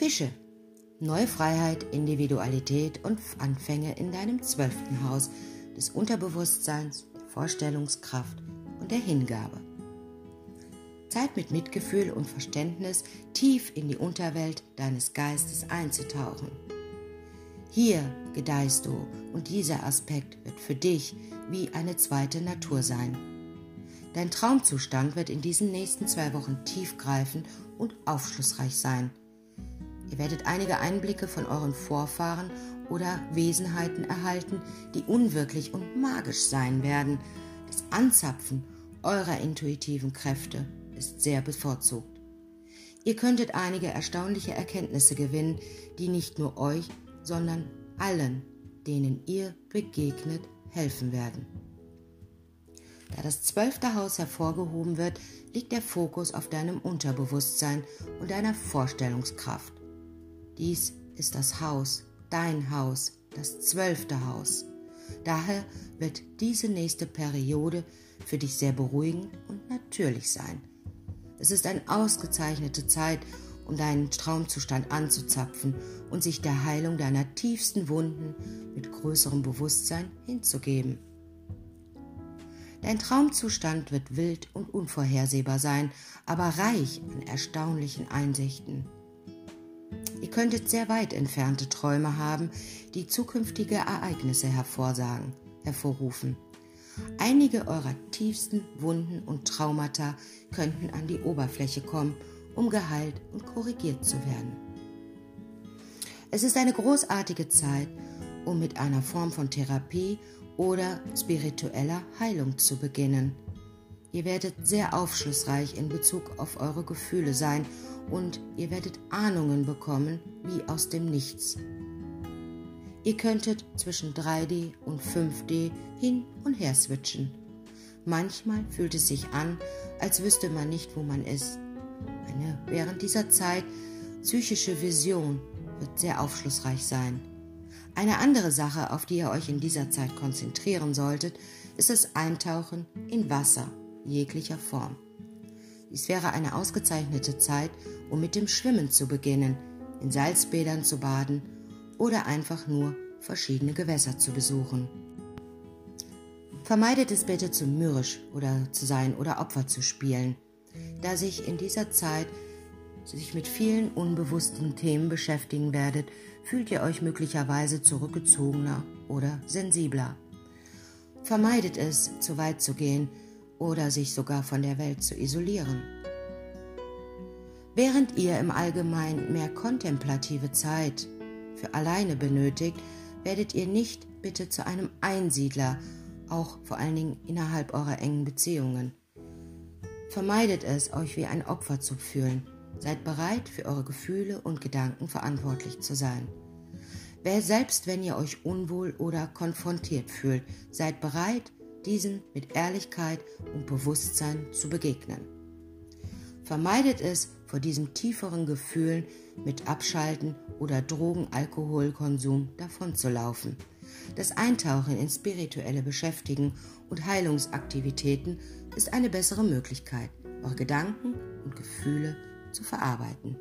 Fische. Neue Freiheit, Individualität und Anfänge in deinem zwölften Haus des Unterbewusstseins, der Vorstellungskraft und der Hingabe. Zeit mit Mitgefühl und Verständnis tief in die Unterwelt deines Geistes einzutauchen. Hier gedeihst du und dieser Aspekt wird für dich wie eine zweite Natur sein. Dein Traumzustand wird in diesen nächsten zwei Wochen tiefgreifend und aufschlussreich sein. Ihr werdet einige Einblicke von euren Vorfahren oder Wesenheiten erhalten, die unwirklich und magisch sein werden. Das Anzapfen eurer intuitiven Kräfte ist sehr bevorzugt. Ihr könntet einige erstaunliche Erkenntnisse gewinnen, die nicht nur euch, sondern allen, denen ihr begegnet, helfen werden. Da das zwölfte Haus hervorgehoben wird, liegt der Fokus auf deinem Unterbewusstsein und deiner Vorstellungskraft. Dies ist das Haus, dein Haus, das zwölfte Haus. Daher wird diese nächste Periode für dich sehr beruhigend und natürlich sein. Es ist eine ausgezeichnete Zeit, um deinen Traumzustand anzuzapfen und sich der Heilung deiner tiefsten Wunden mit größerem Bewusstsein hinzugeben. Dein Traumzustand wird wild und unvorhersehbar sein, aber reich an erstaunlichen Einsichten. Ihr könntet sehr weit entfernte Träume haben, die zukünftige Ereignisse hervorsagen, hervorrufen. Einige eurer tiefsten Wunden und Traumata könnten an die Oberfläche kommen, um geheilt und korrigiert zu werden. Es ist eine großartige Zeit, um mit einer Form von Therapie oder spiritueller Heilung zu beginnen. Ihr werdet sehr aufschlussreich in Bezug auf eure Gefühle sein und ihr werdet Ahnungen bekommen wie aus dem Nichts. Ihr könntet zwischen 3D und 5D hin und her switchen. Manchmal fühlt es sich an, als wüsste man nicht, wo man ist. Eine während dieser Zeit psychische Vision wird sehr aufschlussreich sein. Eine andere Sache, auf die ihr euch in dieser Zeit konzentrieren solltet, ist das Eintauchen in Wasser jeglicher Form. Dies wäre eine ausgezeichnete Zeit, um mit dem Schwimmen zu beginnen, in Salzbädern zu baden oder einfach nur verschiedene Gewässer zu besuchen. Vermeidet es bitte zu mürrisch oder zu sein oder Opfer zu spielen, da sich in dieser Zeit sich mit vielen unbewussten Themen beschäftigen werdet, fühlt ihr euch möglicherweise zurückgezogener oder sensibler. Vermeidet es, zu weit zu gehen oder sich sogar von der Welt zu isolieren. Während ihr im Allgemeinen mehr kontemplative Zeit für alleine benötigt, werdet ihr nicht bitte zu einem Einsiedler, auch vor allen Dingen innerhalb eurer engen Beziehungen. Vermeidet es, euch wie ein Opfer zu fühlen. Seid bereit, für eure Gefühle und Gedanken verantwortlich zu sein. Wer selbst, wenn ihr euch unwohl oder konfrontiert fühlt, seid bereit, diesen mit Ehrlichkeit und Bewusstsein zu begegnen. Vermeidet es, vor diesem tieferen Gefühlen mit Abschalten oder Drogen-Alkoholkonsum davonzulaufen. Das Eintauchen in spirituelle Beschäftigen und Heilungsaktivitäten ist eine bessere Möglichkeit, eure Gedanken und Gefühle zu verarbeiten.